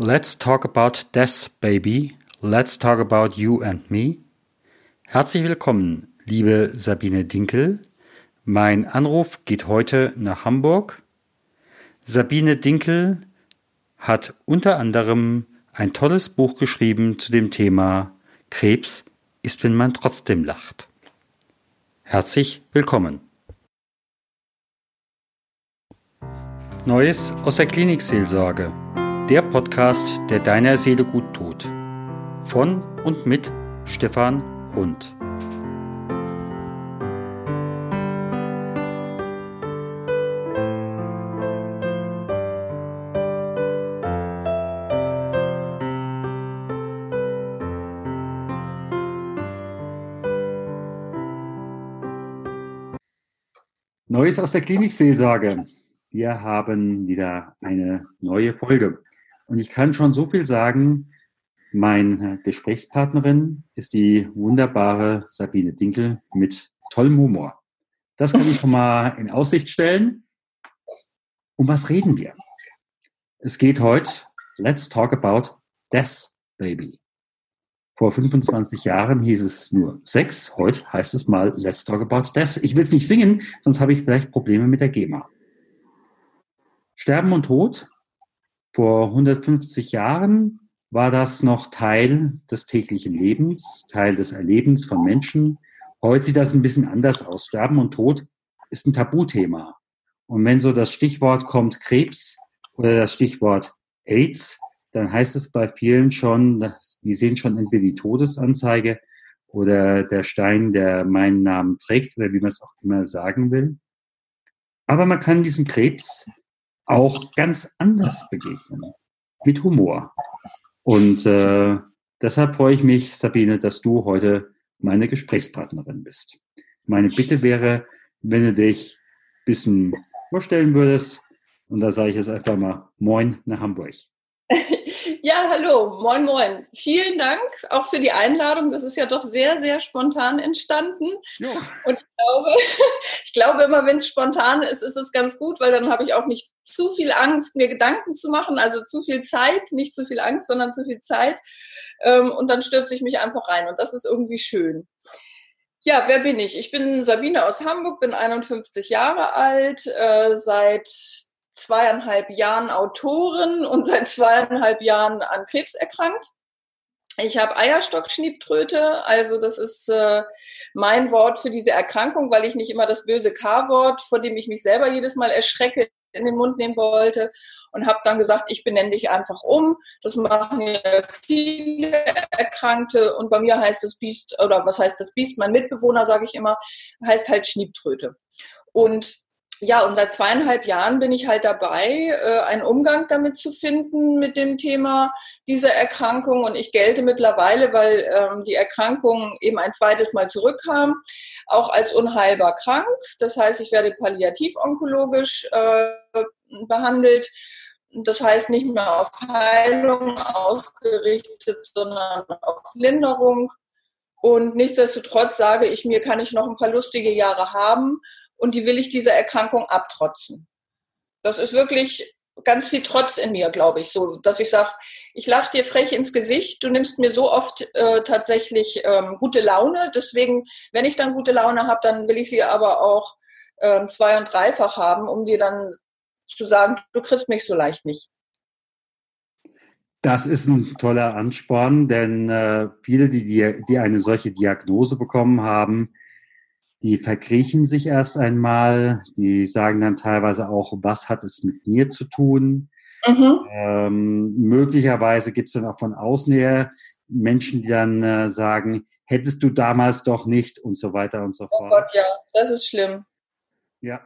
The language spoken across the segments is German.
Let's talk about death, baby. Let's talk about you and me. Herzlich willkommen, liebe Sabine Dinkel. Mein Anruf geht heute nach Hamburg. Sabine Dinkel hat unter anderem ein tolles Buch geschrieben zu dem Thema Krebs ist, wenn man trotzdem lacht. Herzlich willkommen. Neues aus der Klinikseelsorge. Der Podcast, der deiner Seele gut tut. Von und mit Stefan Hund. Neues aus der Klinikseelsorge. Wir haben wieder eine neue Folge. Und ich kann schon so viel sagen, meine Gesprächspartnerin ist die wunderbare Sabine Dinkel mit tollem Humor. Das kann ich schon mal in Aussicht stellen. Um was reden wir? Es geht heute, let's talk about Death, Baby. Vor 25 Jahren hieß es nur Sex, heute heißt es mal Let's talk about Death. Ich will es nicht singen, sonst habe ich vielleicht Probleme mit der GEMA. Sterben und Tod. Vor 150 Jahren war das noch Teil des täglichen Lebens, Teil des Erlebens von Menschen. Heute sieht das ein bisschen anders aus. Sterben und Tod ist ein Tabuthema. Und wenn so das Stichwort kommt Krebs oder das Stichwort AIDS, dann heißt es bei vielen schon, die sehen schon entweder die Todesanzeige oder der Stein, der meinen Namen trägt oder wie man es auch immer sagen will. Aber man kann diesem Krebs auch ganz anders begegnen, mit Humor. Und äh, deshalb freue ich mich, Sabine, dass du heute meine Gesprächspartnerin bist. Meine Bitte wäre, wenn du dich ein bisschen vorstellen würdest, und da sage ich jetzt einfach mal Moin nach Hamburg. Ja, hallo, moin, moin. Vielen Dank auch für die Einladung. Das ist ja doch sehr, sehr spontan entstanden. Ja. Und ich glaube, ich glaube immer, wenn es spontan ist, ist es ganz gut, weil dann habe ich auch nicht zu viel Angst, mir Gedanken zu machen, also zu viel Zeit, nicht zu viel Angst, sondern zu viel Zeit. Ähm, und dann stürze ich mich einfach rein und das ist irgendwie schön. Ja, wer bin ich? Ich bin Sabine aus Hamburg, bin 51 Jahre alt, äh, seit zweieinhalb Jahren Autorin und seit zweieinhalb Jahren an Krebs erkrankt. Ich habe Eierstockschniebtröte, also das ist äh, mein Wort für diese Erkrankung, weil ich nicht immer das böse K-Wort, vor dem ich mich selber jedes Mal erschrecke, in den Mund nehmen wollte und habe dann gesagt, ich benenne dich einfach um. Das machen viele Erkrankte und bei mir heißt das Biest, oder was heißt das Biest? Mein Mitbewohner, sage ich immer, heißt halt Schniebtröte. Und ja, und seit zweieinhalb Jahren bin ich halt dabei, äh, einen Umgang damit zu finden mit dem Thema dieser Erkrankung. Und ich gelte mittlerweile, weil ähm, die Erkrankung eben ein zweites Mal zurückkam, auch als unheilbar krank. Das heißt, ich werde palliativ-onkologisch äh, behandelt. Das heißt nicht mehr auf Heilung ausgerichtet, sondern auf Linderung. Und nichtsdestotrotz sage ich mir, kann ich noch ein paar lustige Jahre haben und die will ich dieser Erkrankung abtrotzen. Das ist wirklich ganz viel Trotz in mir, glaube ich, so, dass ich sage, ich lache dir frech ins Gesicht, du nimmst mir so oft äh, tatsächlich ähm, gute Laune. Deswegen, wenn ich dann gute Laune habe, dann will ich sie aber auch äh, zwei- und dreifach haben, um dir dann zu sagen, du kriegst mich so leicht nicht. Das ist ein toller Ansporn, denn äh, viele, die, die, die eine solche Diagnose bekommen haben, die verkriechen sich erst einmal, die sagen dann teilweise auch, was hat es mit mir zu tun. Mhm. Ähm, möglicherweise gibt es dann auch von außen her Menschen, die dann äh, sagen, hättest du damals doch nicht und so weiter und so oh fort. Oh Gott, ja, das ist schlimm. Ja.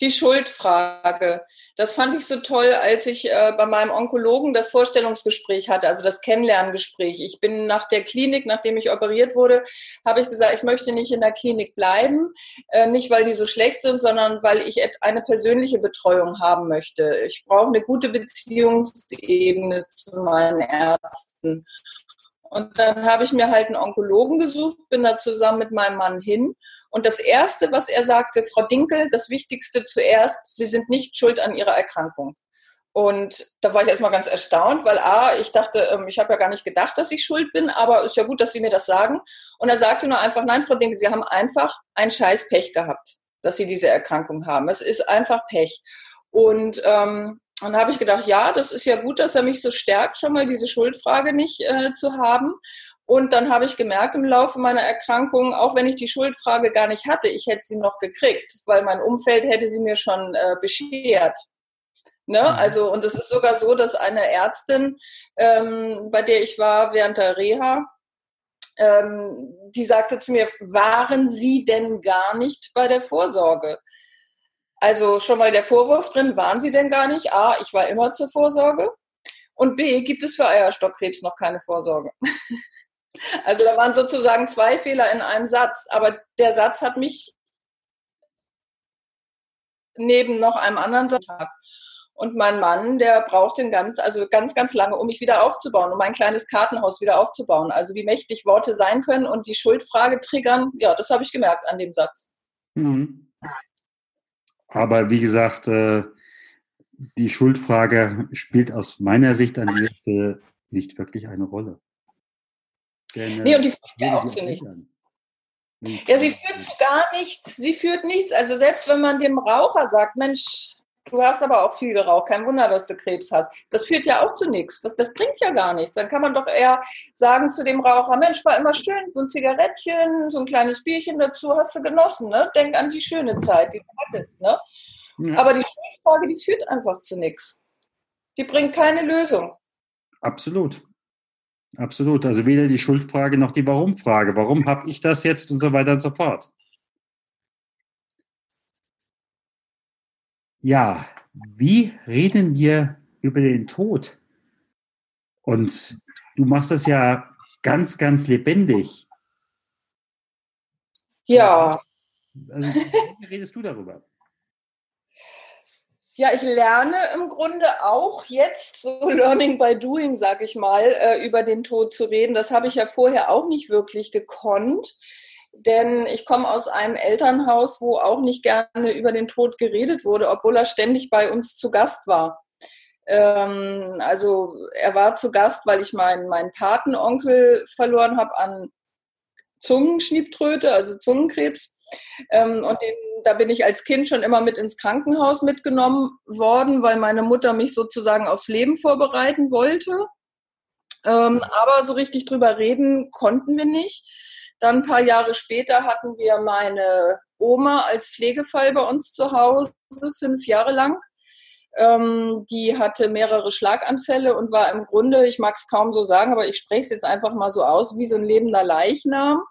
Die Schuldfrage. Das fand ich so toll, als ich äh, bei meinem Onkologen das Vorstellungsgespräch hatte, also das Kennenlerngespräch. Ich bin nach der Klinik, nachdem ich operiert wurde, habe ich gesagt, ich möchte nicht in der Klinik bleiben. Äh, nicht, weil die so schlecht sind, sondern weil ich eine persönliche Betreuung haben möchte. Ich brauche eine gute Beziehungsebene zu meinen Ärzten. Und dann habe ich mir halt einen Onkologen gesucht, bin da zusammen mit meinem Mann hin. Und das Erste, was er sagte, Frau Dinkel, das Wichtigste zuerst, Sie sind nicht schuld an Ihrer Erkrankung. Und da war ich erstmal ganz erstaunt, weil A, ich dachte, ähm, ich habe ja gar nicht gedacht, dass ich schuld bin, aber ist ja gut, dass Sie mir das sagen. Und er sagte nur einfach, nein, Frau Dinke, Sie haben einfach ein scheiß Pech gehabt, dass Sie diese Erkrankung haben. Es ist einfach Pech. Und ähm, dann habe ich gedacht, ja, das ist ja gut, dass er mich so stärkt, schon mal diese Schuldfrage nicht äh, zu haben. Und dann habe ich gemerkt im Laufe meiner Erkrankung, auch wenn ich die Schuldfrage gar nicht hatte, ich hätte sie noch gekriegt, weil mein Umfeld hätte sie mir schon äh, beschert. Ne? Mhm. Also, und es ist sogar so, dass eine Ärztin, ähm, bei der ich war während der Reha, ähm, die sagte zu mir, waren Sie denn gar nicht bei der Vorsorge? Also schon mal der Vorwurf drin, waren Sie denn gar nicht? A, ich war immer zur Vorsorge. Und B, gibt es für Eierstockkrebs noch keine Vorsorge? also da waren sozusagen zwei Fehler in einem Satz. Aber der Satz hat mich neben noch einem anderen Satz. Und mein Mann, der braucht den ganz, also ganz, ganz lange, um mich wieder aufzubauen, um mein kleines Kartenhaus wieder aufzubauen. Also wie mächtig Worte sein können und die Schuldfrage triggern, ja, das habe ich gemerkt an dem Satz. Mhm. Aber wie gesagt, äh, die Schuldfrage spielt aus meiner Sicht an dieser Stelle nicht wirklich eine Rolle. Denn, nee, und die führt ja auch zu nichts. Ja, sie führt zu gar nichts. Sie führt nichts. Also selbst wenn man dem Raucher sagt, Mensch, du hast aber auch viel geraucht, kein Wunder, dass du Krebs hast. Das führt ja auch zu nichts. Das, das bringt ja gar nichts. Dann kann man doch eher sagen zu dem Raucher, Mensch, war immer schön, so ein Zigarettchen, so ein kleines Bierchen dazu, hast du genossen, ne? Denk an die schöne Zeit, die du hattest, ne? Ja. Aber die Schuldfrage, die führt einfach zu nichts. Die bringt keine Lösung. Absolut. Absolut. Also weder die Schuldfrage noch die Warum-Frage. Warum habe ich das jetzt und so weiter und so fort. Ja, wie reden wir über den Tod? Und du machst das ja ganz, ganz lebendig. Ja. Also, wie redest du darüber? Ja, ich lerne im Grunde auch jetzt so Learning by Doing, sag ich mal, äh, über den Tod zu reden. Das habe ich ja vorher auch nicht wirklich gekonnt denn ich komme aus einem Elternhaus, wo auch nicht gerne über den Tod geredet wurde, obwohl er ständig bei uns zu Gast war. Ähm, also er war zu Gast, weil ich meinen, meinen Patenonkel verloren habe an Zungenschniebtröte, also Zungenkrebs. Ähm, und den, da bin ich als Kind schon immer mit ins Krankenhaus mitgenommen worden, weil meine Mutter mich sozusagen aufs Leben vorbereiten wollte. Ähm, aber so richtig drüber reden konnten wir nicht. Dann ein paar Jahre später hatten wir meine Oma als Pflegefall bei uns zu Hause, fünf Jahre lang. Ähm, die hatte mehrere Schlaganfälle und war im Grunde, ich mag es kaum so sagen, aber ich spreche es jetzt einfach mal so aus, wie so ein lebender Leichnam.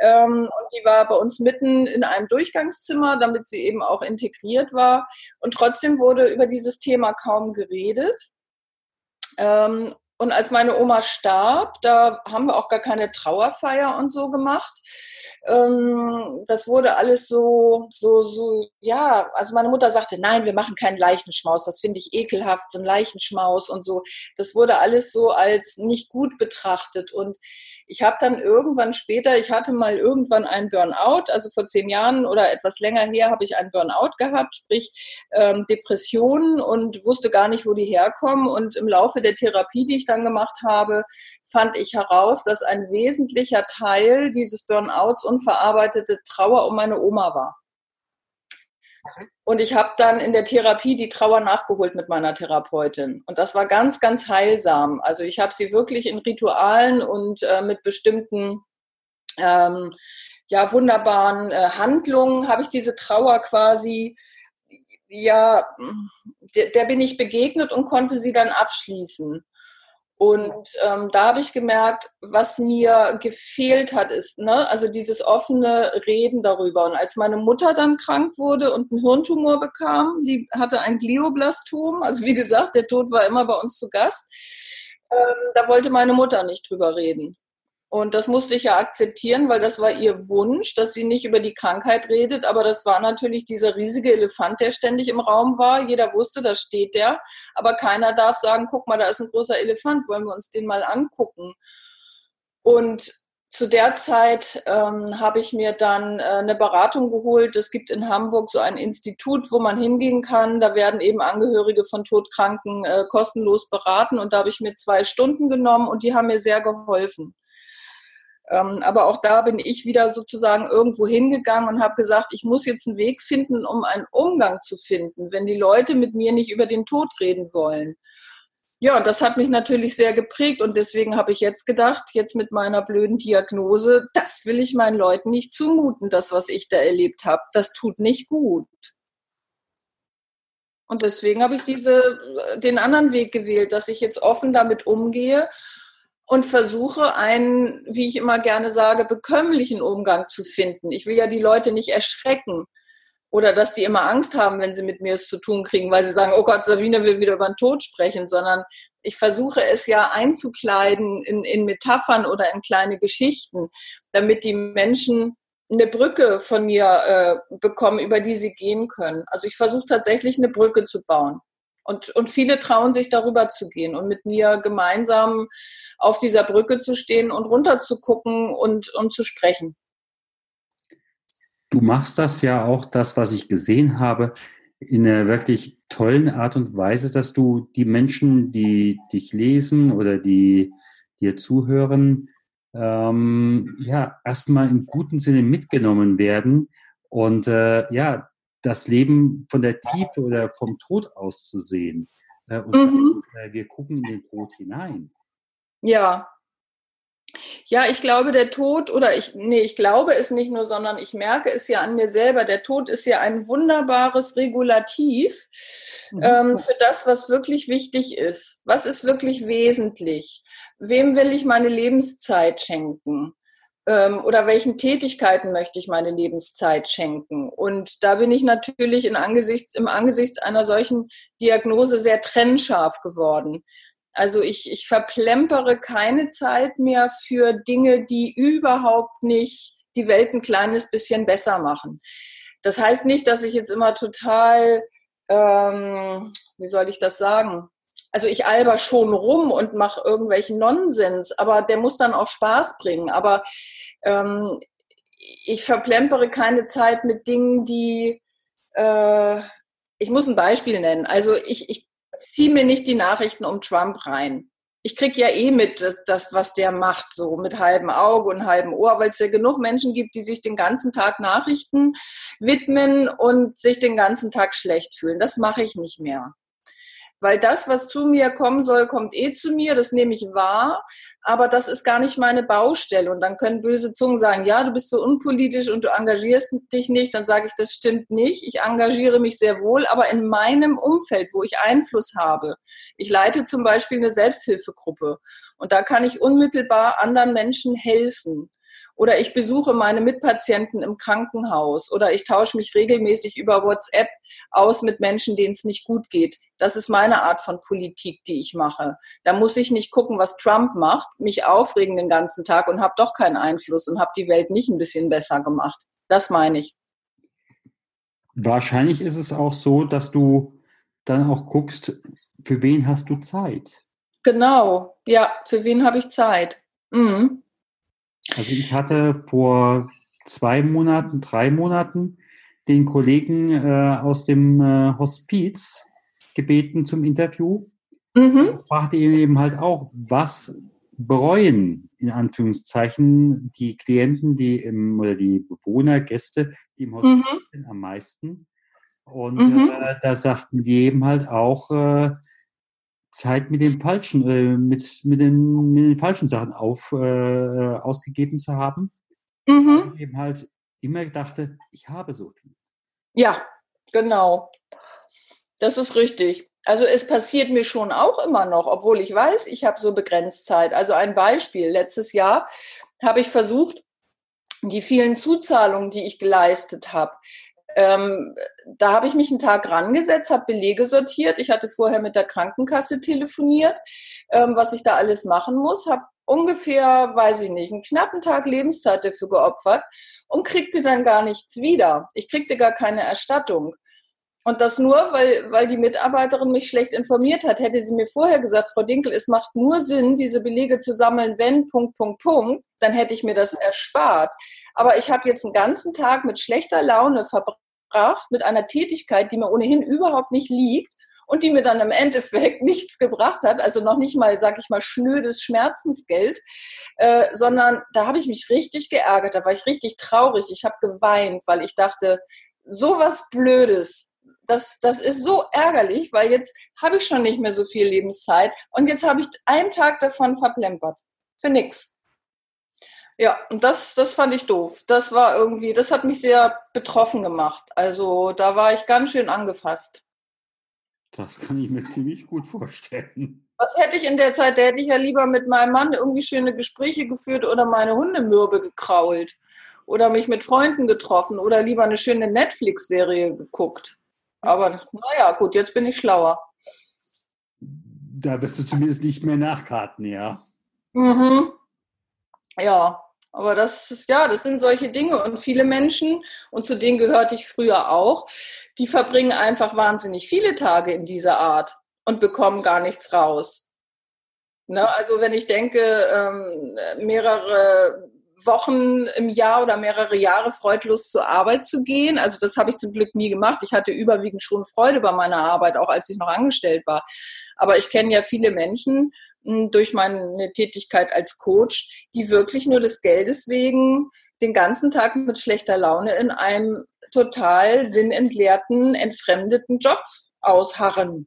Ähm, und die war bei uns mitten in einem Durchgangszimmer, damit sie eben auch integriert war. Und trotzdem wurde über dieses Thema kaum geredet. Ähm, und als meine Oma starb, da haben wir auch gar keine Trauerfeier und so gemacht. Ähm, das wurde alles so, so, so, ja, also meine Mutter sagte, nein, wir machen keinen Leichenschmaus, das finde ich ekelhaft, so ein Leichenschmaus und so. Das wurde alles so als nicht gut betrachtet. Und ich habe dann irgendwann später, ich hatte mal irgendwann einen Burnout, also vor zehn Jahren oder etwas länger her habe ich einen Burnout gehabt, sprich ähm, Depressionen und wusste gar nicht, wo die herkommen. Und im Laufe der Therapie, die ich dann gemacht habe, fand ich heraus, dass ein wesentlicher Teil dieses Burnouts unverarbeitete Trauer um meine Oma war. Und ich habe dann in der Therapie die Trauer nachgeholt mit meiner Therapeutin. Und das war ganz, ganz heilsam. Also ich habe sie wirklich in Ritualen und äh, mit bestimmten ähm, ja, wunderbaren äh, Handlungen habe ich diese Trauer quasi, ja, der, der bin ich begegnet und konnte sie dann abschließen. Und ähm, da habe ich gemerkt, was mir gefehlt hat, ist, ne, also dieses offene Reden darüber. Und als meine Mutter dann krank wurde und einen Hirntumor bekam, die hatte ein Glioblastom, also wie gesagt, der Tod war immer bei uns zu Gast, ähm, da wollte meine Mutter nicht drüber reden. Und das musste ich ja akzeptieren, weil das war ihr Wunsch, dass sie nicht über die Krankheit redet. Aber das war natürlich dieser riesige Elefant, der ständig im Raum war. Jeder wusste, da steht der. Aber keiner darf sagen, guck mal, da ist ein großer Elefant, wollen wir uns den mal angucken. Und zu der Zeit ähm, habe ich mir dann äh, eine Beratung geholt. Es gibt in Hamburg so ein Institut, wo man hingehen kann. Da werden eben Angehörige von Todkranken äh, kostenlos beraten. Und da habe ich mir zwei Stunden genommen und die haben mir sehr geholfen. Ähm, aber auch da bin ich wieder sozusagen irgendwo hingegangen und habe gesagt, ich muss jetzt einen Weg finden, um einen Umgang zu finden, wenn die Leute mit mir nicht über den Tod reden wollen. Ja, das hat mich natürlich sehr geprägt und deswegen habe ich jetzt gedacht, jetzt mit meiner blöden Diagnose, das will ich meinen Leuten nicht zumuten, das, was ich da erlebt habe. Das tut nicht gut. Und deswegen habe ich diese, den anderen Weg gewählt, dass ich jetzt offen damit umgehe und versuche einen, wie ich immer gerne sage, bekömmlichen Umgang zu finden. Ich will ja die Leute nicht erschrecken oder dass die immer Angst haben, wenn sie mit mir es zu tun kriegen, weil sie sagen, oh Gott, Sabine will wieder über den Tod sprechen, sondern ich versuche es ja einzukleiden in, in Metaphern oder in kleine Geschichten, damit die Menschen eine Brücke von mir äh, bekommen, über die sie gehen können. Also ich versuche tatsächlich eine Brücke zu bauen. Und, und viele trauen sich darüber zu gehen und mit mir gemeinsam auf dieser Brücke zu stehen und runter zu gucken und, und zu sprechen. Du machst das ja auch, das, was ich gesehen habe, in einer wirklich tollen Art und Weise, dass du die Menschen, die dich lesen oder die dir zuhören, ähm, ja, erstmal im guten Sinne mitgenommen werden und äh, ja, das Leben von der Tiefe oder vom Tod aus zu sehen. Äh, und mhm. äh, wir gucken in den Tod hinein. Ja, ja, ich glaube, der Tod, oder ich, nee, ich glaube es nicht nur, sondern ich merke es ja an mir selber. Der Tod ist ja ein wunderbares Regulativ mhm. ähm, für das, was wirklich wichtig ist. Was ist wirklich wesentlich? Wem will ich meine Lebenszeit schenken? Ähm, oder welchen Tätigkeiten möchte ich meine Lebenszeit schenken? Und da bin ich natürlich in Angesichts, im Angesichts einer solchen Diagnose sehr trennscharf geworden. Also ich, ich verplempere keine Zeit mehr für Dinge, die überhaupt nicht die Welt ein kleines bisschen besser machen. Das heißt nicht, dass ich jetzt immer total, ähm, wie soll ich das sagen? Also ich alber schon rum und mache irgendwelchen Nonsens, aber der muss dann auch Spaß bringen. Aber ähm, ich verplempere keine Zeit mit Dingen, die äh, ich muss ein Beispiel nennen. Also ich, ich zieh mir nicht die Nachrichten um Trump rein. Ich krieg ja eh mit, das, das, was der macht, so mit halbem Auge und halbem Ohr, weil es ja genug Menschen gibt, die sich den ganzen Tag Nachrichten widmen und sich den ganzen Tag schlecht fühlen. Das mache ich nicht mehr weil das, was zu mir kommen soll, kommt eh zu mir, das nehme ich wahr, aber das ist gar nicht meine Baustelle. Und dann können böse Zungen sagen, ja, du bist so unpolitisch und du engagierst dich nicht, dann sage ich, das stimmt nicht. Ich engagiere mich sehr wohl, aber in meinem Umfeld, wo ich Einfluss habe. Ich leite zum Beispiel eine Selbsthilfegruppe und da kann ich unmittelbar anderen Menschen helfen oder ich besuche meine Mitpatienten im Krankenhaus oder ich tausche mich regelmäßig über WhatsApp aus mit Menschen, denen es nicht gut geht. Das ist meine Art von Politik, die ich mache. Da muss ich nicht gucken, was Trump macht, mich aufregen den ganzen Tag und habe doch keinen Einfluss und habe die Welt nicht ein bisschen besser gemacht. Das meine ich. Wahrscheinlich ist es auch so, dass du dann auch guckst, für wen hast du Zeit? Genau, ja, für wen habe ich Zeit? Mhm. Also ich hatte vor zwei Monaten, drei Monaten den Kollegen äh, aus dem äh, Hospiz gebeten zum Interview. Mhm. Ich fragte ihn eben halt auch, was bereuen in Anführungszeichen die Klienten, die im, oder die Bewohner, Gäste, die im Hospiz mhm. sind, am meisten. Und mhm. äh, da sagten die eben halt auch, äh, Zeit mit den falschen, äh, mit, mit, den, mit den falschen Sachen auf, äh, ausgegeben zu haben. Mhm. Weil ich eben halt immer dachte, ich habe so viel. Ja, genau. Das ist richtig. Also es passiert mir schon auch immer noch, obwohl ich weiß, ich habe so begrenzt Zeit. Also ein Beispiel. Letztes Jahr habe ich versucht, die vielen Zuzahlungen, die ich geleistet habe, ähm, da habe ich mich einen Tag rangesetzt, habe Belege sortiert. Ich hatte vorher mit der Krankenkasse telefoniert, ähm, was ich da alles machen muss, habe ungefähr, weiß ich nicht, einen knappen Tag Lebenszeit dafür geopfert und kriegte dann gar nichts wieder. Ich kriegte gar keine Erstattung. Und das nur, weil, weil die Mitarbeiterin mich schlecht informiert hat. Hätte sie mir vorher gesagt, Frau Dinkel, es macht nur Sinn, diese Belege zu sammeln, wenn, Punkt, Punkt, Punkt, dann hätte ich mir das erspart. Aber ich habe jetzt einen ganzen Tag mit schlechter Laune verbracht, mit einer Tätigkeit, die mir ohnehin überhaupt nicht liegt und die mir dann im Endeffekt nichts gebracht hat, also noch nicht mal, sag ich mal, schnödes Schmerzensgeld, äh, sondern da habe ich mich richtig geärgert, da war ich richtig traurig, ich habe geweint, weil ich dachte, sowas Blödes, das, das ist so ärgerlich, weil jetzt habe ich schon nicht mehr so viel Lebenszeit und jetzt habe ich einen Tag davon verplempert. Für nix. Ja, und das, das fand ich doof. Das war irgendwie, das hat mich sehr betroffen gemacht. Also da war ich ganz schön angefasst. Das kann ich mir ziemlich gut vorstellen. Was hätte ich in der Zeit? Da hätte ich ja lieber mit meinem Mann irgendwie schöne Gespräche geführt oder meine Hundemürbe gekrault oder mich mit Freunden getroffen oder lieber eine schöne Netflix-Serie geguckt. Aber naja, gut, jetzt bin ich schlauer. Da wirst du zumindest nicht mehr nachkarten, ja. Mhm. Ja, aber das, ja, das sind solche Dinge. Und viele Menschen, und zu denen gehörte ich früher auch, die verbringen einfach wahnsinnig viele Tage in dieser Art und bekommen gar nichts raus. Ne? Also wenn ich denke, ähm, mehrere Wochen im Jahr oder mehrere Jahre freudlos zur Arbeit zu gehen. Also das habe ich zum Glück nie gemacht. Ich hatte überwiegend schon Freude bei meiner Arbeit, auch als ich noch angestellt war. Aber ich kenne ja viele Menschen durch meine Tätigkeit als Coach, die wirklich nur des Geldes wegen den ganzen Tag mit schlechter Laune in einem total sinnentleerten, entfremdeten Job ausharren.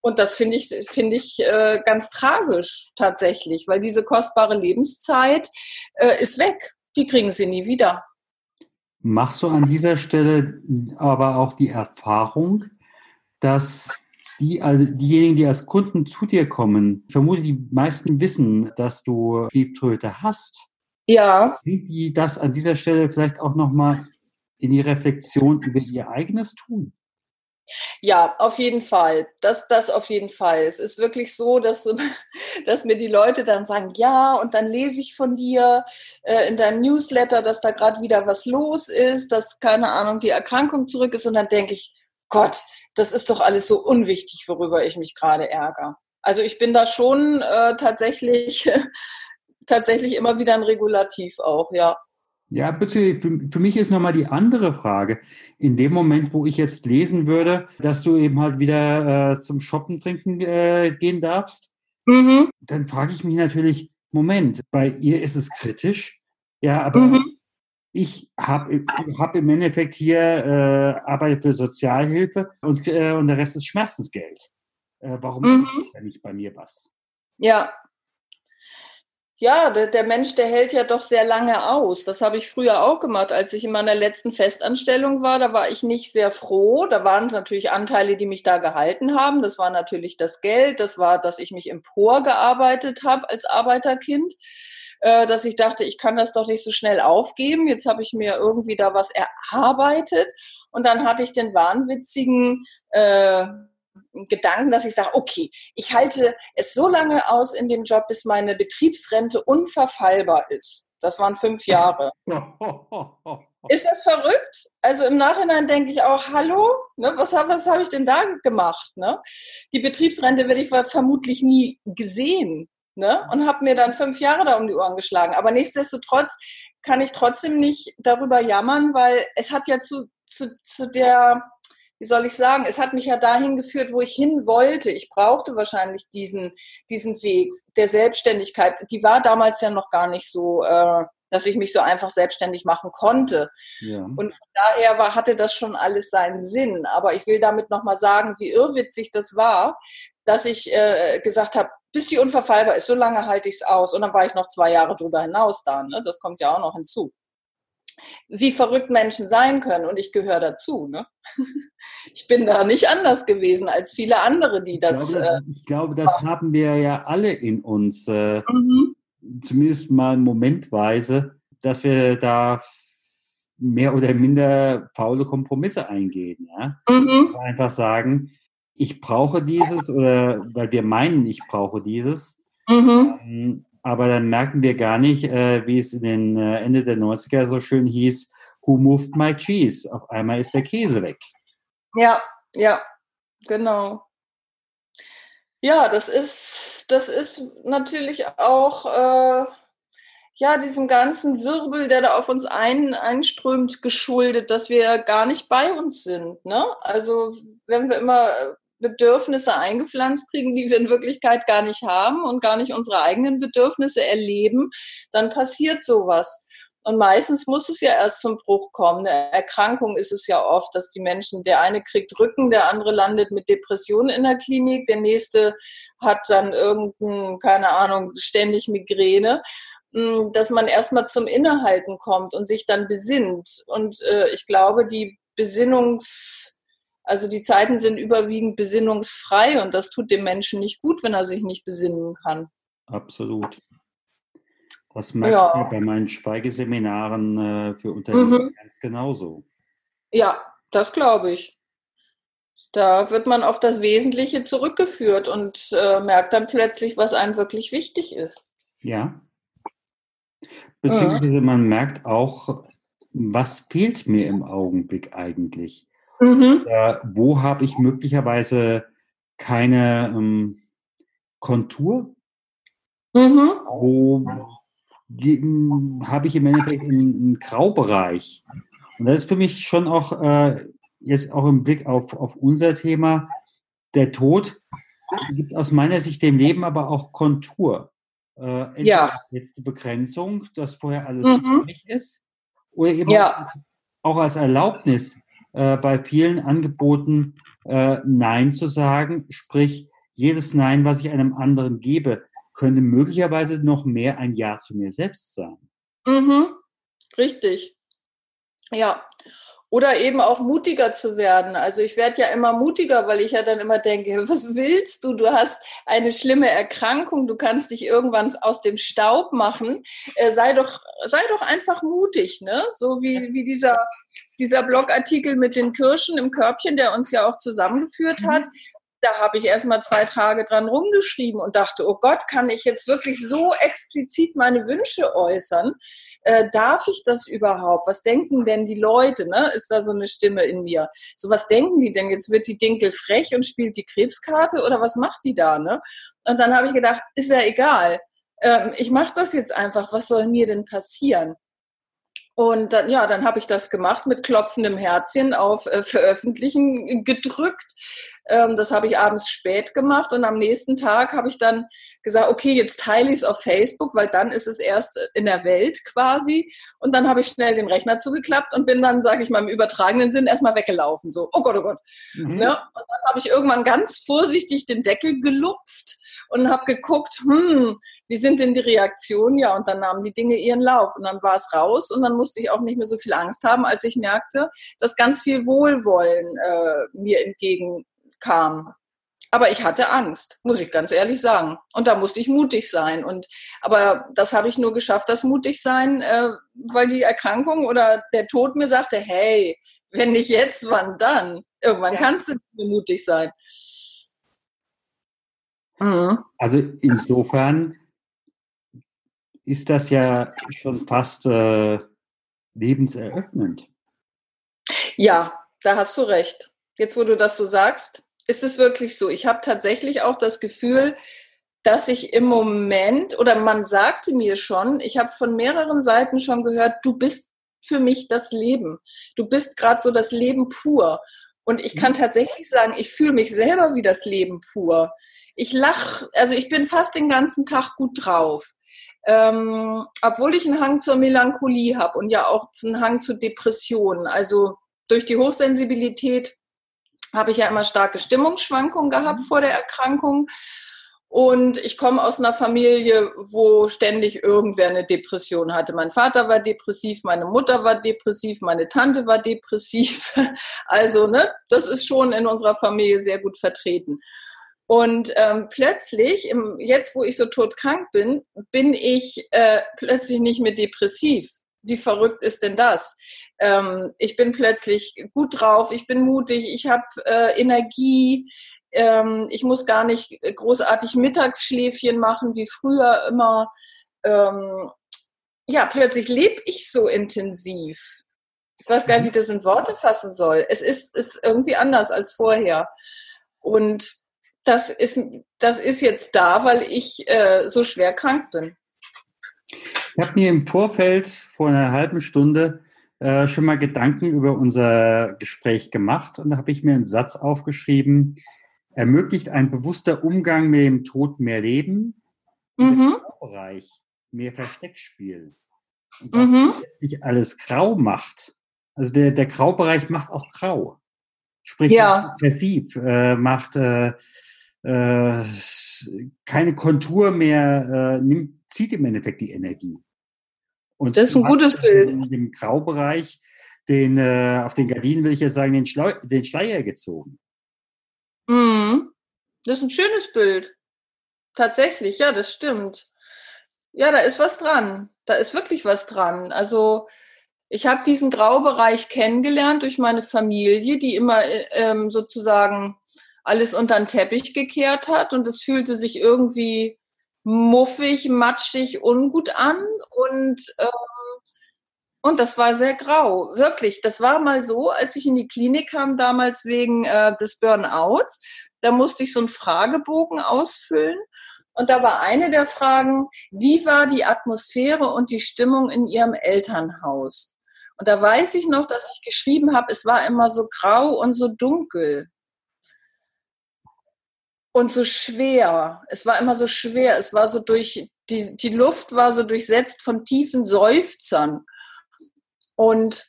Und das finde ich, finde ich äh, ganz tragisch tatsächlich, weil diese kostbare Lebenszeit äh, ist weg. Die kriegen sie nie wieder. Machst du an dieser Stelle aber auch die Erfahrung, dass die, also diejenigen, die als Kunden zu dir kommen, vermute die meisten wissen, dass du Pieptröte hast. Ja. Bringt die das an dieser Stelle vielleicht auch nochmal in die Reflexion über ihr eigenes Tun? Ja, auf jeden Fall. Das, das auf jeden Fall. Es ist wirklich so, dass, dass mir die Leute dann sagen, ja, und dann lese ich von dir äh, in deinem Newsletter, dass da gerade wieder was los ist, dass, keine Ahnung, die Erkrankung zurück ist. Und dann denke ich, Gott, das ist doch alles so unwichtig, worüber ich mich gerade ärgere. Also ich bin da schon äh, tatsächlich, tatsächlich immer wieder ein Regulativ auch, ja. Ja, bitte, für mich ist nochmal die andere Frage. In dem Moment, wo ich jetzt lesen würde, dass du eben halt wieder äh, zum Shoppen trinken äh, gehen darfst, mhm. dann frage ich mich natürlich, Moment, bei ihr ist es kritisch, ja, aber mhm. Ich habe hab im Endeffekt hier äh, Arbeit für Sozialhilfe und, äh, und der Rest ist Schmerzensgeld. Äh, warum mhm. tut nicht bei mir was? Ja, ja, der, der, Mensch, der hält ja doch sehr lange aus. Das habe ich früher auch gemacht. Als ich in meiner letzten Festanstellung war, da war ich nicht sehr froh. Da waren natürlich Anteile, die mich da gehalten haben. Das war natürlich das Geld. Das war, dass ich mich emporgearbeitet habe als Arbeiterkind. Äh, dass ich dachte, ich kann das doch nicht so schnell aufgeben. Jetzt habe ich mir irgendwie da was erarbeitet. Und dann hatte ich den wahnwitzigen äh, Gedanken, dass ich sage, okay, ich halte es so lange aus in dem Job, bis meine Betriebsrente unverfallbar ist. Das waren fünf Jahre. ist das verrückt? Also im Nachhinein denke ich auch, hallo, ne, was, was habe ich denn da gemacht? Ne? Die Betriebsrente werde ich vermutlich nie gesehen ne? und habe mir dann fünf Jahre da um die Ohren geschlagen. Aber nichtsdestotrotz kann ich trotzdem nicht darüber jammern, weil es hat ja zu, zu, zu der wie soll ich sagen, es hat mich ja dahin geführt, wo ich hin wollte. Ich brauchte wahrscheinlich diesen, diesen Weg der Selbstständigkeit. Die war damals ja noch gar nicht so, äh, dass ich mich so einfach selbstständig machen konnte. Ja. Und von daher war, hatte das schon alles seinen Sinn. Aber ich will damit nochmal sagen, wie irrwitzig das war, dass ich äh, gesagt habe, bis die unverfallbar ist, so lange halte ich es aus. Und dann war ich noch zwei Jahre drüber hinaus da. Ne? Das kommt ja auch noch hinzu wie verrückt Menschen sein können und ich gehöre dazu. Ne? Ich bin da nicht anders gewesen als viele andere, die das. Ich glaube, das, ich glaube, das haben wir ja alle in uns, äh, mhm. zumindest mal momentweise, dass wir da mehr oder minder faule Kompromisse eingehen. Ja? Mhm. Einfach sagen, ich brauche dieses oder weil wir meinen, ich brauche dieses. Mhm. Ähm, aber dann merken wir gar nicht, äh, wie es in den äh, Ende der 90er so schön hieß, Who moved my cheese? Auf einmal ist der Käse weg. Ja, ja, genau. Ja, das ist, das ist natürlich auch äh, ja, diesem ganzen Wirbel, der da auf uns ein, einströmt, geschuldet, dass wir gar nicht bei uns sind. Ne? Also wenn wir immer Bedürfnisse eingepflanzt kriegen, die wir in Wirklichkeit gar nicht haben und gar nicht unsere eigenen Bedürfnisse erleben, dann passiert sowas. Und meistens muss es ja erst zum Bruch kommen. Eine Erkrankung ist es ja oft, dass die Menschen, der eine kriegt Rücken, der andere landet mit Depressionen in der Klinik, der nächste hat dann irgendein, keine Ahnung, ständig Migräne hm, dass man erstmal zum Innehalten kommt und sich dann besinnt. Und äh, ich glaube, die Besinnungs, also die Zeiten sind überwiegend besinnungsfrei und das tut dem Menschen nicht gut, wenn er sich nicht besinnen kann. Absolut. Das merke ja. ich bei meinen Schweigeseminaren äh, für Unternehmen mhm. ganz genauso. Ja, das glaube ich. Da wird man auf das Wesentliche zurückgeführt und äh, merkt dann plötzlich, was einem wirklich wichtig ist. Ja. Beziehungsweise man merkt auch, was fehlt mir im Augenblick eigentlich? Mhm. Äh, wo habe ich möglicherweise keine ähm, Kontur? Mhm. Wo habe ich im Endeffekt einen, einen, Graubereich. Und das ist für mich schon auch äh, jetzt auch im Blick auf, auf unser Thema, der Tod gibt aus meiner Sicht dem Leben aber auch Kontur. Äh, ja. jetzt die Begrenzung, dass vorher alles mhm. ist, oder eben ja. auch als Erlaubnis äh, bei vielen Angeboten äh, Nein zu sagen, sprich jedes Nein, was ich einem anderen gebe, könnte möglicherweise noch mehr ein Ja zu mir selbst sein. Mhm. Richtig. Ja. Oder eben auch mutiger zu werden. Also ich werde ja immer mutiger, weil ich ja dann immer denke, was willst du? Du hast eine schlimme Erkrankung, du kannst dich irgendwann aus dem Staub machen. Äh, sei doch, sei doch einfach mutig, ne? So wie, wie dieser, dieser Blogartikel mit den Kirschen im Körbchen, der uns ja auch zusammengeführt mhm. hat da habe ich erst mal zwei Tage dran rumgeschrieben und dachte, oh Gott, kann ich jetzt wirklich so explizit meine Wünsche äußern? Äh, darf ich das überhaupt? Was denken denn die Leute? Ne? Ist da so eine Stimme in mir? So, was denken die denn? Jetzt wird die Dinkel frech und spielt die Krebskarte oder was macht die da? Ne? Und dann habe ich gedacht, ist ja egal. Ähm, ich mache das jetzt einfach. Was soll mir denn passieren? Und dann, ja, dann habe ich das gemacht mit klopfendem Herzchen auf äh, Veröffentlichen gedrückt. Ähm, das habe ich abends spät gemacht und am nächsten Tag habe ich dann gesagt, okay, jetzt teile ich es auf Facebook, weil dann ist es erst in der Welt quasi. Und dann habe ich schnell den Rechner zugeklappt und bin dann, sage ich mal im übertragenen Sinn, erstmal weggelaufen. So, oh Gott, oh Gott. Mhm. Ne? Und dann habe ich irgendwann ganz vorsichtig den Deckel gelupft und habe geguckt, hm, wie sind denn die Reaktionen? Ja, und dann nahmen die Dinge ihren Lauf und dann war es raus und dann musste ich auch nicht mehr so viel Angst haben, als ich merkte, dass ganz viel Wohlwollen äh, mir entgegenkam. Aber ich hatte Angst, muss ich ganz ehrlich sagen. Und da musste ich mutig sein. Und aber das habe ich nur geschafft, das mutig sein, äh, weil die Erkrankung oder der Tod mir sagte, hey, wenn nicht jetzt, wann dann? Irgendwann ja. kannst du mutig sein. Mhm. Also insofern ist das ja schon fast äh, lebenseröffnend. Ja, da hast du recht. Jetzt, wo du das so sagst, ist es wirklich so. Ich habe tatsächlich auch das Gefühl, dass ich im Moment, oder man sagte mir schon, ich habe von mehreren Seiten schon gehört, du bist für mich das Leben. Du bist gerade so das Leben pur. Und ich kann mhm. tatsächlich sagen, ich fühle mich selber wie das Leben pur ich lach, also ich bin fast den ganzen Tag gut drauf. Ähm, obwohl ich einen Hang zur Melancholie habe und ja auch einen Hang zu Depressionen. Also durch die Hochsensibilität habe ich ja immer starke Stimmungsschwankungen gehabt mhm. vor der Erkrankung. Und ich komme aus einer Familie, wo ständig irgendwer eine Depression hatte. Mein Vater war depressiv, meine Mutter war depressiv, meine Tante war depressiv. Also, ne, das ist schon in unserer Familie sehr gut vertreten. Und ähm, plötzlich, im, jetzt wo ich so todkrank bin, bin ich äh, plötzlich nicht mehr depressiv. Wie verrückt ist denn das? Ähm, ich bin plötzlich gut drauf, ich bin mutig, ich habe äh, Energie, ähm, ich muss gar nicht großartig Mittagsschläfchen machen wie früher immer. Ähm, ja, plötzlich lebe ich so intensiv. Ich weiß gar nicht, wie ich das in Worte fassen soll. Es ist, ist irgendwie anders als vorher. Und das ist, das ist jetzt da, weil ich äh, so schwer krank bin. Ich habe mir im Vorfeld vor einer halben Stunde äh, schon mal Gedanken über unser Gespräch gemacht und da habe ich mir einen Satz aufgeschrieben, ermöglicht ein bewusster Umgang mit dem Tod mehr Leben, mhm. im Bereich mehr Versteckspiel. Und was mhm. letztlich alles grau macht. Also der, der Graubereich macht auch grau. Sprich, ja. aggressiv, äh, macht äh, äh, keine Kontur mehr, äh, nimmt, zieht im Endeffekt die Energie. Und das ist ein gutes Bild. In dem Graubereich, den, äh, auf den Gardinen will ich jetzt sagen, den, Schleu den Schleier gezogen. Mhm. Das ist ein schönes Bild. Tatsächlich, ja, das stimmt. Ja, da ist was dran. Da ist wirklich was dran. Also ich habe diesen Graubereich kennengelernt durch meine Familie, die immer äh, ähm, sozusagen alles unter den Teppich gekehrt hat und es fühlte sich irgendwie muffig, matschig, ungut an und ähm, und das war sehr grau, wirklich. Das war mal so, als ich in die Klinik kam, damals wegen äh, des Burnouts. Da musste ich so einen Fragebogen ausfüllen. Und da war eine der Fragen, wie war die Atmosphäre und die Stimmung in Ihrem Elternhaus? Und da weiß ich noch, dass ich geschrieben habe, es war immer so grau und so dunkel und so schwer. Es war immer so schwer. Es war so durch, die, die Luft war so durchsetzt von tiefen Seufzern. Und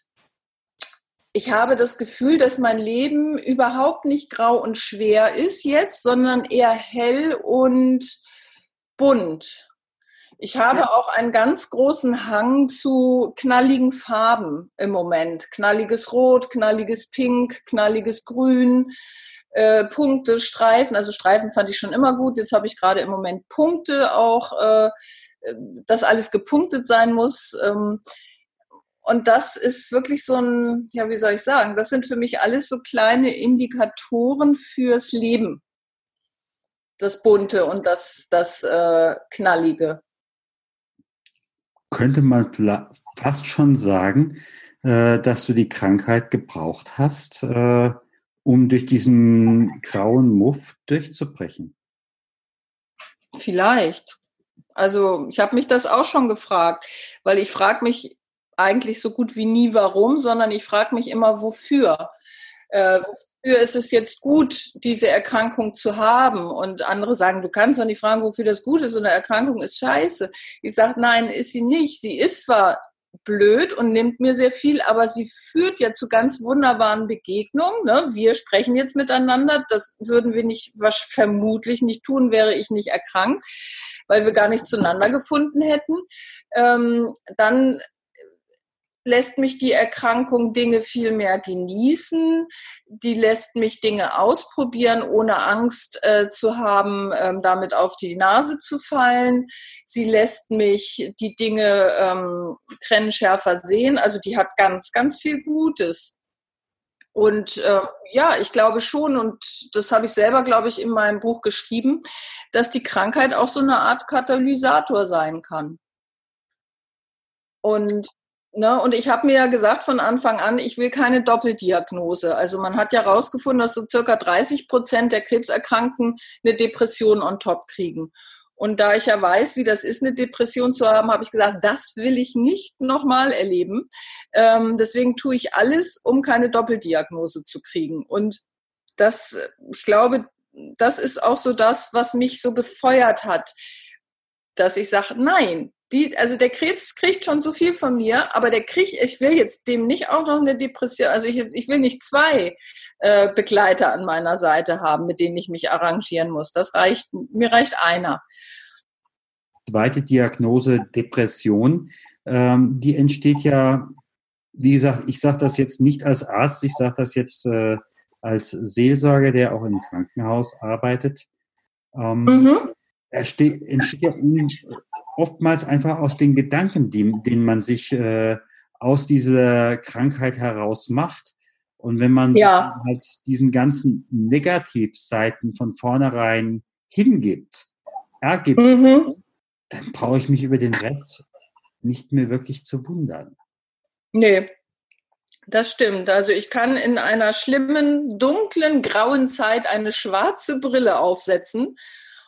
ich habe das Gefühl, dass mein Leben überhaupt nicht grau und schwer ist jetzt, sondern eher hell und bunt. Ich habe auch einen ganz großen Hang zu knalligen Farben im Moment. Knalliges Rot, knalliges Pink, knalliges Grün äh, Punkte, Streifen. Also Streifen fand ich schon immer gut. Jetzt habe ich gerade im Moment Punkte auch, äh, dass alles gepunktet sein muss. Ähm, und das ist wirklich so ein, ja, wie soll ich sagen, das sind für mich alles so kleine Indikatoren fürs Leben. Das Bunte und das, das äh, Knallige. Könnte man fast schon sagen, äh, dass du die Krankheit gebraucht hast, äh, um durch diesen grauen Muff durchzubrechen? Vielleicht. Also ich habe mich das auch schon gefragt, weil ich frage mich eigentlich so gut wie nie warum, sondern ich frage mich immer wofür. Äh, wofür ist es jetzt gut, diese Erkrankung zu haben? Und andere sagen, du kannst doch nicht fragen, wofür das gut ist. Und eine Erkrankung ist scheiße. Ich sage, nein, ist sie nicht. Sie ist zwar blöd und nimmt mir sehr viel, aber sie führt ja zu ganz wunderbaren Begegnungen. Ne? Wir sprechen jetzt miteinander, das würden wir nicht, was vermutlich nicht tun, wäre ich nicht erkrankt, weil wir gar nicht zueinander gefunden hätten. Ähm, dann lässt mich die Erkrankung Dinge viel mehr genießen. Die lässt mich Dinge ausprobieren, ohne Angst äh, zu haben, ähm, damit auf die Nase zu fallen. Sie lässt mich die Dinge ähm, trennschärfer sehen. Also die hat ganz, ganz viel Gutes. Und äh, ja, ich glaube schon, und das habe ich selber, glaube ich, in meinem Buch geschrieben, dass die Krankheit auch so eine Art Katalysator sein kann. Und Ne, und ich habe mir ja gesagt von Anfang an, ich will keine Doppeldiagnose. Also man hat ja herausgefunden, dass so circa 30 Prozent der Krebserkrankten eine Depression on top kriegen. Und da ich ja weiß, wie das ist, eine Depression zu haben, habe ich gesagt, das will ich nicht nochmal erleben. Ähm, deswegen tue ich alles, um keine Doppeldiagnose zu kriegen. Und das, ich glaube, das ist auch so das, was mich so befeuert hat, dass ich sage, nein, die, also der Krebs kriegt schon so viel von mir, aber der kriegt, ich will jetzt dem nicht auch noch eine Depression, also ich, ich will nicht zwei äh, Begleiter an meiner Seite haben, mit denen ich mich arrangieren muss. Das reicht, mir reicht einer. Zweite Diagnose Depression, ähm, die entsteht ja, wie gesagt, ich sage das jetzt nicht als Arzt, ich sage das jetzt äh, als Seelsorger, der auch im Krankenhaus arbeitet. Ähm, mhm. entsteht ja oftmals einfach aus den Gedanken, die, denen man sich äh, aus dieser Krankheit heraus macht. Und wenn man ja. halt diesen ganzen Negativseiten von vornherein hingibt, ergibt, mhm. dann brauche ich mich über den Rest nicht mehr wirklich zu wundern. Nee. Das stimmt. Also ich kann in einer schlimmen, dunklen, grauen Zeit eine schwarze Brille aufsetzen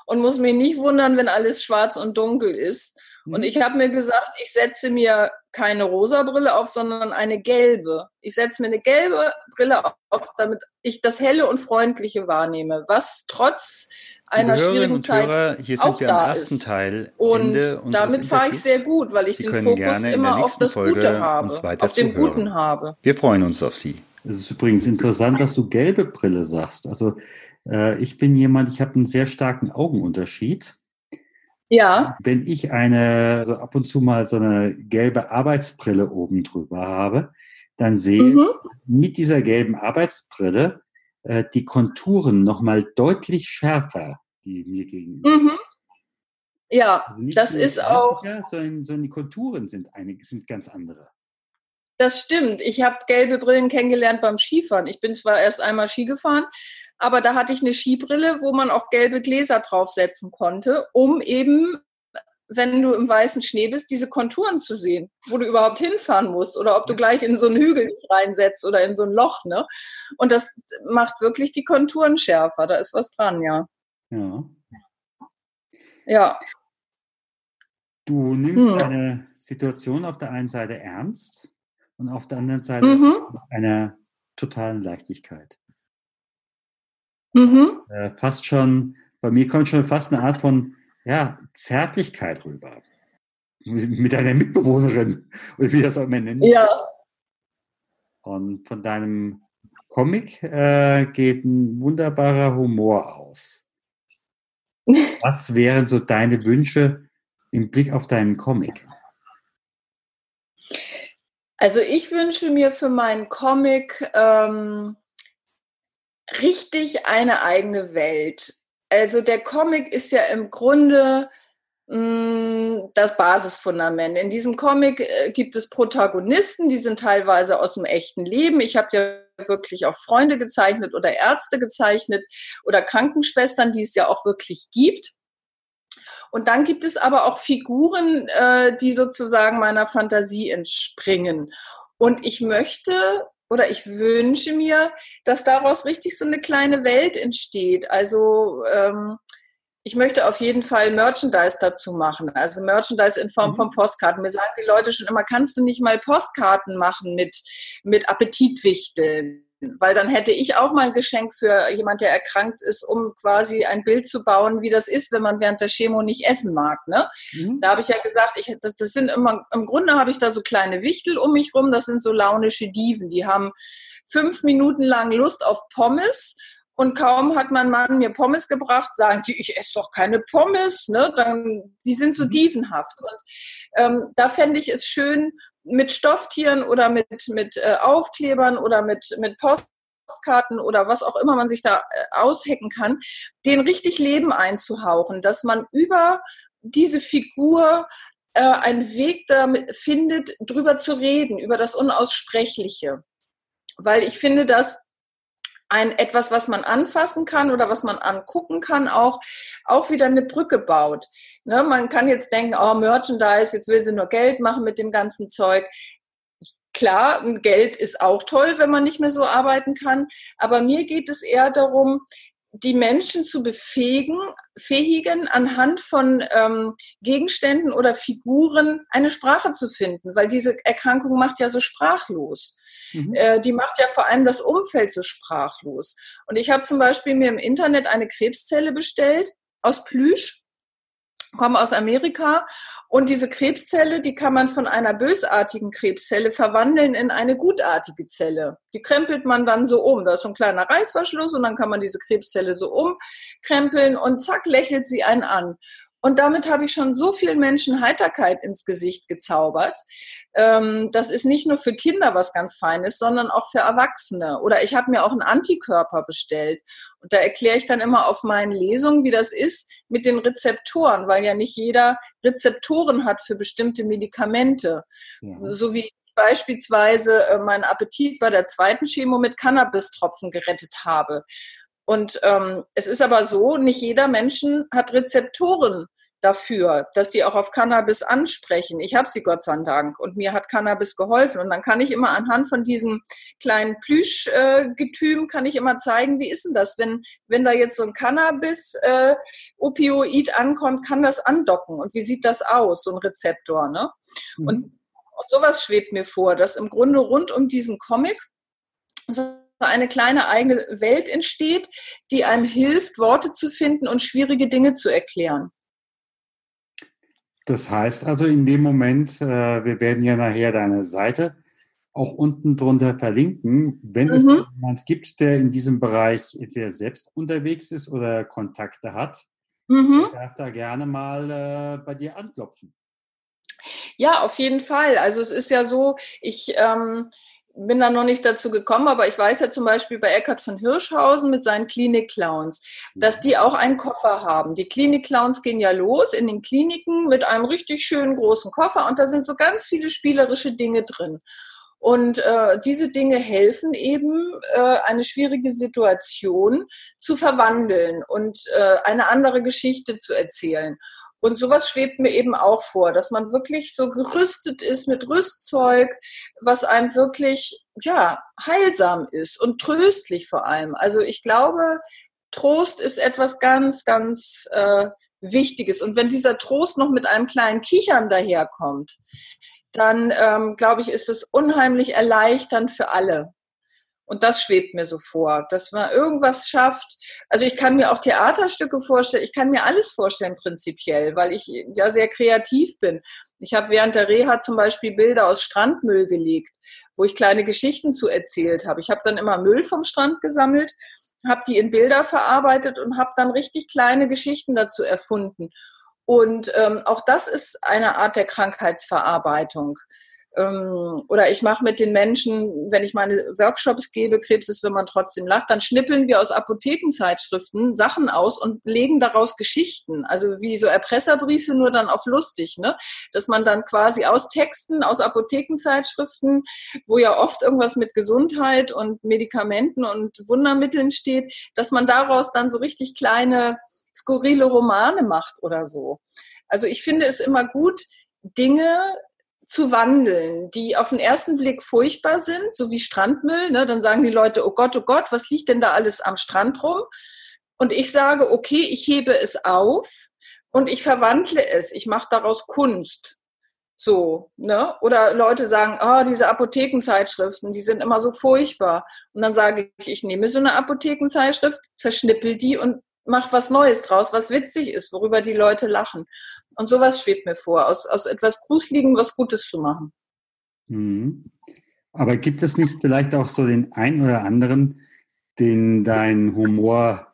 und muss mich nicht wundern, wenn alles schwarz und dunkel ist. Und mhm. ich habe mir gesagt, ich setze mir keine rosa Brille auf, sondern eine gelbe. Ich setze mir eine gelbe Brille auf, damit ich das Helle und Freundliche wahrnehme, was trotz einer schwierigen Zeit Hörer, hier sind wir am ersten ist. Teil. Und damit fahre ich sehr gut, weil ich Sie den Fokus immer auf das Folge Gute habe, auf den Guten habe. Wir freuen uns auf Sie. Es ist übrigens interessant, dass du gelbe Brille sagst. Also äh, ich bin jemand, ich habe einen sehr starken Augenunterschied. Ja. Wenn ich eine, also ab und zu mal so eine gelbe Arbeitsbrille oben drüber habe, dann sehe ich mhm. mit dieser gelben Arbeitsbrille äh, die Konturen nochmal deutlich schärfer, die mir gegenüber. Mhm. Ja, also das ist auch. Sondern, sondern die Konturen sind, einige, sind ganz andere. Das stimmt. Ich habe gelbe Brillen kennengelernt beim Skifahren. Ich bin zwar erst einmal Ski gefahren, aber da hatte ich eine Skibrille, wo man auch gelbe Gläser draufsetzen konnte, um eben, wenn du im weißen Schnee bist, diese Konturen zu sehen, wo du überhaupt hinfahren musst oder ob du gleich in so einen Hügel reinsetzt oder in so ein Loch. Ne? Und das macht wirklich die Konturen schärfer. Da ist was dran, ja. Ja. Ja. Du nimmst hm. eine Situation auf der einen Seite ernst und auf der anderen Seite mhm. einer totalen Leichtigkeit. Mhm. Äh, fast schon, bei mir kommt schon fast eine Art von ja, Zärtlichkeit rüber. Mit deiner Mitbewohnerin, oder wie das auch immer nennen. Ja. Und von deinem Comic äh, geht ein wunderbarer Humor aus. Was wären so deine Wünsche im Blick auf deinen Comic? Also ich wünsche mir für meinen Comic ähm, richtig eine eigene Welt. Also der Comic ist ja im Grunde mh, mm, das Basisfundament. In diesem Comic äh, gibt es Protagonisten, die sind teilweise aus dem echten Leben. Ich habe ja wirklich auch Freunde gezeichnet oder Ärzte gezeichnet oder Krankenschwestern, die es ja auch wirklich gibt. Und dann gibt es aber auch Figuren, äh, die sozusagen meiner Fantasie entspringen. Und ich möchte oder ich wünsche mir, dass daraus richtig so eine kleine Welt entsteht. Also ähm, ich möchte auf jeden Fall Merchandise dazu machen. Also Merchandise in Form mhm. von Postkarten. Mir sagen die Leute schon immer, kannst du nicht mal Postkarten machen mit, mit Appetitwichteln? Weil dann hätte ich auch mal ein Geschenk für jemand, der erkrankt ist, um quasi ein Bild zu bauen, wie das ist, wenn man während der Chemo nicht essen mag. Ne? Mhm. Da habe ich ja gesagt, ich, das, das sind immer, im Grunde habe ich da so kleine Wichtel um mich rum, das sind so launische Diven, die haben fünf Minuten lang Lust auf Pommes und kaum hat mein Mann mir Pommes gebracht, sagen die, ich esse doch keine Pommes, ne? Dann, die sind so mhm. dievenhaft. Und ähm, da fände ich es schön, mit Stofftieren oder mit, mit äh, Aufklebern oder mit, mit Postkarten oder was auch immer man sich da äh, aushecken kann, den richtig Leben einzuhauchen, dass man über diese Figur äh, einen Weg damit findet, drüber zu reden, über das Unaussprechliche. Weil ich finde, dass ein etwas, was man anfassen kann oder was man angucken kann, auch, auch wieder eine Brücke baut. Ne, man kann jetzt denken, oh, Merchandise, jetzt will sie nur Geld machen mit dem ganzen Zeug. Klar, Geld ist auch toll, wenn man nicht mehr so arbeiten kann. Aber mir geht es eher darum, die Menschen zu befähigen, fähigen, anhand von ähm, Gegenständen oder Figuren eine Sprache zu finden, weil diese Erkrankung macht ja so sprachlos. Mhm. Äh, die macht ja vor allem das Umfeld so sprachlos. Und ich habe zum Beispiel mir im Internet eine Krebszelle bestellt aus Plüsch komme aus Amerika und diese Krebszelle, die kann man von einer bösartigen Krebszelle verwandeln in eine gutartige Zelle. Die krempelt man dann so um. Da ist so ein kleiner Reißverschluss und dann kann man diese Krebszelle so umkrempeln und zack lächelt sie einen an. Und damit habe ich schon so vielen Menschen Heiterkeit ins Gesicht gezaubert. Ähm, das ist nicht nur für Kinder was ganz Feines, sondern auch für Erwachsene. Oder ich habe mir auch einen Antikörper bestellt. Und da erkläre ich dann immer auf meinen Lesungen, wie das ist mit den Rezeptoren, weil ja nicht jeder Rezeptoren hat für bestimmte Medikamente. Ja. So wie beispielsweise äh, meinen Appetit bei der zweiten Chemo mit Cannabistropfen gerettet habe. Und ähm, es ist aber so, nicht jeder Menschen hat Rezeptoren dafür, dass die auch auf Cannabis ansprechen. Ich habe sie Gott sei Dank und mir hat Cannabis geholfen. Und dann kann ich immer anhand von diesem kleinen Plüschgetüm äh, kann ich immer zeigen, wie ist denn das, wenn wenn da jetzt so ein Cannabis-Opioid äh, ankommt, kann das andocken und wie sieht das aus, so ein Rezeptor, ne? Mhm. Und, und sowas schwebt mir vor, dass im Grunde rund um diesen Comic so eine kleine eigene Welt entsteht, die einem hilft, Worte zu finden und schwierige Dinge zu erklären. Das heißt also in dem Moment, äh, wir werden ja nachher deine Seite auch unten drunter verlinken. Wenn mhm. es jemand gibt, der in diesem Bereich entweder selbst unterwegs ist oder Kontakte hat, mhm. darf da gerne mal äh, bei dir anklopfen. Ja, auf jeden Fall. Also es ist ja so, ich ähm, bin da noch nicht dazu gekommen, aber ich weiß ja zum Beispiel bei Eckhard von Hirschhausen mit seinen Klinik-Clowns, dass die auch einen Koffer haben. Die Klinik-Clowns gehen ja los in den Kliniken mit einem richtig schönen großen Koffer und da sind so ganz viele spielerische Dinge drin. Und äh, diese Dinge helfen eben, äh, eine schwierige Situation zu verwandeln und äh, eine andere Geschichte zu erzählen. Und sowas schwebt mir eben auch vor, dass man wirklich so gerüstet ist mit Rüstzeug, was einem wirklich, ja, heilsam ist und tröstlich vor allem. Also ich glaube, Trost ist etwas ganz, ganz äh, Wichtiges. Und wenn dieser Trost noch mit einem kleinen Kichern daherkommt, dann ähm, glaube ich, ist es unheimlich erleichternd für alle. Und das schwebt mir so vor, dass man irgendwas schafft. Also ich kann mir auch Theaterstücke vorstellen, ich kann mir alles vorstellen prinzipiell, weil ich ja sehr kreativ bin. Ich habe während der Reha zum Beispiel Bilder aus Strandmüll gelegt, wo ich kleine Geschichten zu erzählt habe. Ich habe dann immer Müll vom Strand gesammelt, habe die in Bilder verarbeitet und habe dann richtig kleine Geschichten dazu erfunden. Und ähm, auch das ist eine Art der Krankheitsverarbeitung ähm, oder ich mache mit den Menschen, wenn ich meine Workshops gebe, Krebs ist, wenn man trotzdem lacht, dann schnippeln wir aus Apothekenzeitschriften Sachen aus und legen daraus Geschichten. Also wie so Erpresserbriefe, nur dann auf lustig, ne? Dass man dann quasi aus Texten, aus Apothekenzeitschriften, wo ja oft irgendwas mit Gesundheit und Medikamenten und Wundermitteln steht, dass man daraus dann so richtig kleine, skurrile Romane macht oder so. Also ich finde es immer gut, Dinge zu wandeln, die auf den ersten Blick furchtbar sind, so wie Strandmüll. Ne? Dann sagen die Leute, oh Gott, oh Gott, was liegt denn da alles am Strand rum? Und ich sage, okay, ich hebe es auf und ich verwandle es. Ich mache daraus Kunst. So, ne? Oder Leute sagen, oh, diese Apothekenzeitschriften, die sind immer so furchtbar. Und dann sage ich, ich nehme so eine Apothekenzeitschrift, zerschnippel die und mach was Neues draus, was witzig ist, worüber die Leute lachen. Und sowas schwebt mir vor, aus, aus etwas Gruseligem was Gutes zu machen. Mhm. Aber gibt es nicht vielleicht auch so den einen oder anderen, den dein Humor,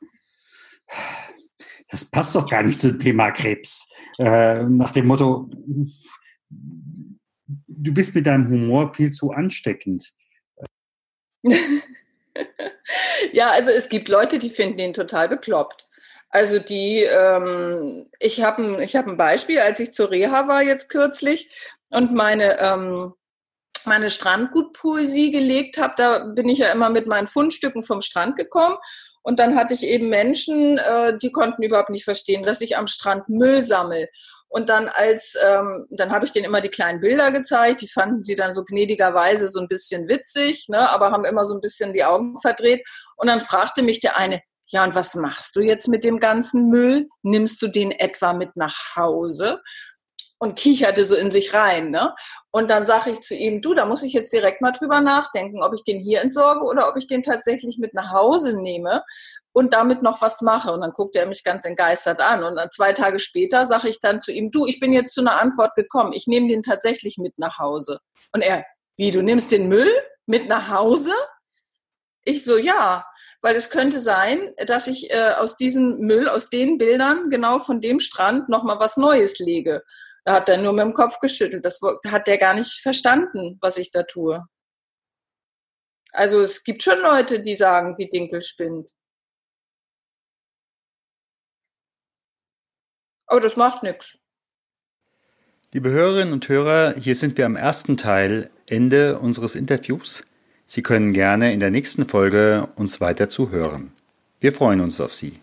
das passt doch gar nicht zum Thema Krebs, äh, nach dem Motto, du bist mit deinem Humor viel zu ansteckend. ja, also es gibt Leute, die finden ihn total bekloppt. Also die, ähm, ich habe ein, hab ein Beispiel, als ich zur Reha war jetzt kürzlich und meine, ähm, meine Strandgutpoesie gelegt habe, da bin ich ja immer mit meinen Fundstücken vom Strand gekommen. Und dann hatte ich eben Menschen, äh, die konnten überhaupt nicht verstehen, dass ich am Strand Müll sammel. Und dann als, ähm, dann habe ich denen immer die kleinen Bilder gezeigt, die fanden sie dann so gnädigerweise so ein bisschen witzig, ne, aber haben immer so ein bisschen die Augen verdreht. Und dann fragte mich der eine, ja, und was machst du jetzt mit dem ganzen Müll? Nimmst du den etwa mit nach Hause? Und kicherte so in sich rein. Ne? Und dann sage ich zu ihm, du, da muss ich jetzt direkt mal drüber nachdenken, ob ich den hier entsorge oder ob ich den tatsächlich mit nach Hause nehme und damit noch was mache. Und dann guckt er mich ganz entgeistert an. Und dann zwei Tage später sage ich dann zu ihm, du, ich bin jetzt zu einer Antwort gekommen. Ich nehme den tatsächlich mit nach Hause. Und er, wie, du nimmst den Müll mit nach Hause? Ich so, ja, weil es könnte sein, dass ich äh, aus diesem Müll, aus den Bildern, genau von dem Strand nochmal was Neues lege. Da hat er nur mit dem Kopf geschüttelt. Das hat der gar nicht verstanden, was ich da tue. Also es gibt schon Leute, die sagen, wie Dinkel spinnt. Aber das macht nichts. Liebe Hörerinnen und Hörer, hier sind wir am ersten Teil, Ende unseres Interviews. Sie können gerne in der nächsten Folge uns weiter zuhören. Wir freuen uns auf Sie.